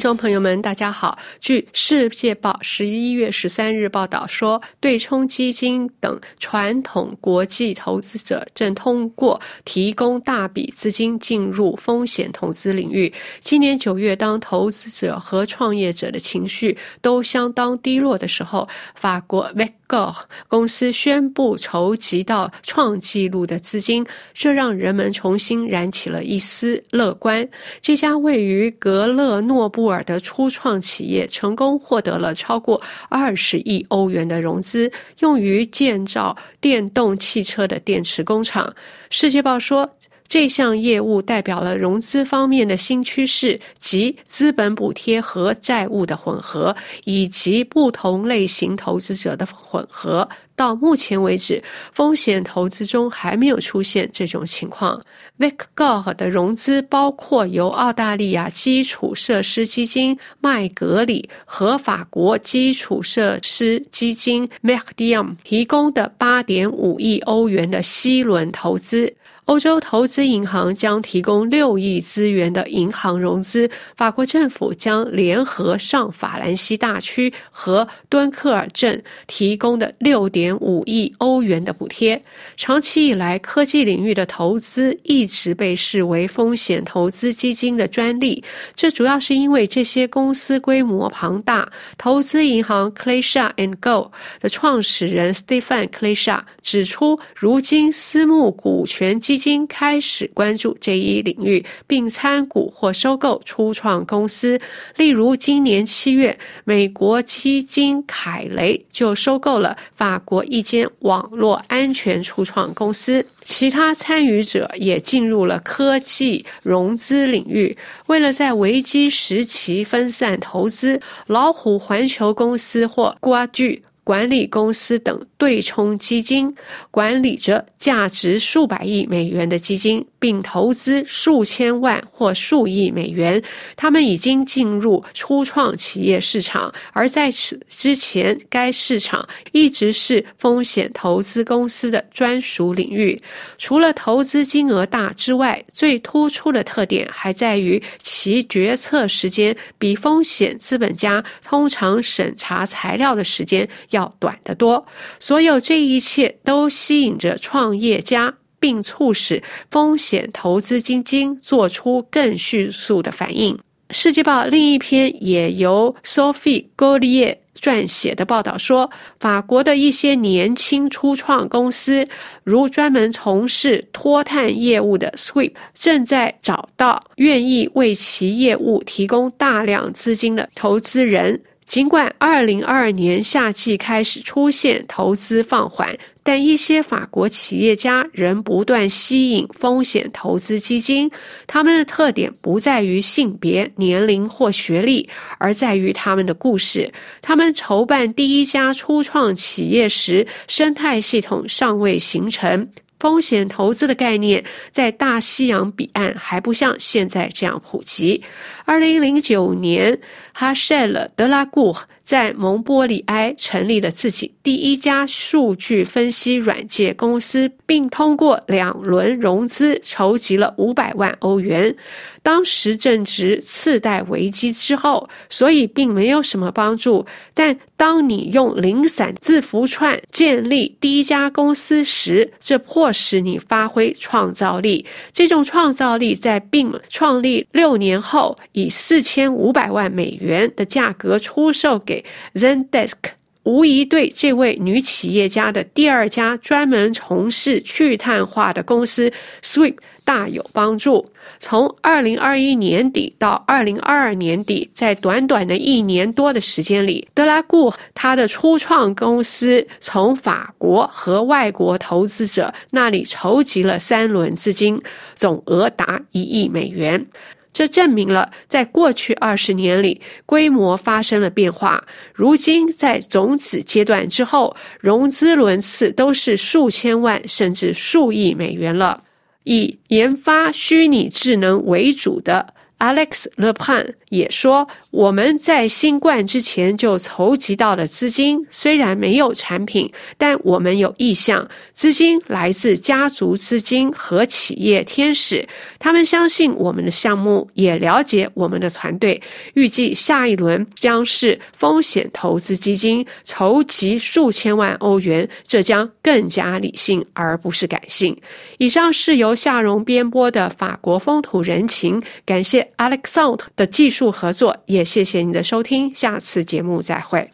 众朋友们，大家好。据《世界报》十一月十三日报道说，对冲基金等传统国际投资者正通过提供大笔资金进入风险投资领域。今年九月，当投资者和创业者的情绪都相当低落的时候，法国 v e g o 公司宣布筹集到创纪录的资金，这让人们重新燃起了一丝乐观。这家位于格勒诺布尔的初创企业成功获得了超过二十亿欧元的融资，用于建造电动汽车的电池工厂。世界报说，这项业务代表了融资方面的新趋势，即资本补贴和债务的混合，以及不同类型投资者的混合。到目前为止，风险投资中还没有出现这种情况。VicGo 的融资包括由澳大利亚基础设施基金麦格里和法国基础设施基金 m a c d i u m 提供的8.5亿欧元的 C 轮投资。欧洲投资银行将提供六亿资源的银行融资。法国政府将联合上法兰西大区和敦刻尔镇提供的六点五亿欧元的补贴。长期以来，科技领域的投资一直被视为风险投资基金的专利。这主要是因为这些公司规模庞大。投资银行 Clecha and Go 的创始人 Stephen Clecha 指出，如今私募股权基金开始关注这一领域，并参股或收购初创公司。例如，今年七月，美国基金凯雷就收购了法国一间网络安全初创公司。其他参与者也进入了科技融资领域。为了在危机时期分散投资，老虎环球公司或瓜具。管理公司等对冲基金管理着价值数百亿美元的基金，并投资数千万或数亿美元。他们已经进入初创企业市场，而在此之前，该市场一直是风险投资公司的专属领域。除了投资金额大之外，最突出的特点还在于其决策时间比风险资本家通常审查材料的时间要。要短得多，所有这一切都吸引着创业家，并促使风险投资基金做出更迅速的反应。《世纪报》另一篇也由 Sophie Gaudier 撰写的报道说，法国的一些年轻初创公司，如专门从事脱碳业务的 Sweep，正在找到愿意为其业务提供大量资金的投资人。尽管二零二二年夏季开始出现投资放缓，但一些法国企业家仍不断吸引风险投资基金。他们的特点不在于性别、年龄或学历，而在于他们的故事。他们筹办第一家初创企业时，生态系统尚未形成。风险投资的概念在大西洋彼岸还不像现在这样普及。二零零九年，哈舍勒·德拉古在蒙波里埃成立了自己第一家数据分析软件公司，并通过两轮融资筹集了五百万欧元。当时正值次贷危机之后，所以并没有什么帮助。但当你用零散字符串建立第一家公司时，这迫使你发挥创造力。这种创造力在 BIM 创立六年后，以四千五百万美元的价格出售给 ZenDesk，无疑对这位女企业家的第二家专门从事去碳化的公司 Sweep。大有帮助。从二零二一年底到二零二二年底，在短短的一年多的时间里，德拉固他的初创公司从法国和外国投资者那里筹集了三轮资金，总额达一亿美元。这证明了，在过去二十年里，规模发生了变化。如今，在种子阶段之后，融资轮次都是数千万甚至数亿美元了。以研发虚拟智能为主的 Alex Lepan 也说：“我们在新冠之前就筹集到了资金，虽然没有产品，但我们有意向。资金来自家族资金和企业天使，他们相信我们的项目，也了解我们的团队。预计下一轮将是风险投资基金，筹集数千万欧元，这将更加理性而不是感性。”以上是由夏荣编播的法国风土人情，感谢 Alexand 的技术合作，也谢谢你的收听，下次节目再会。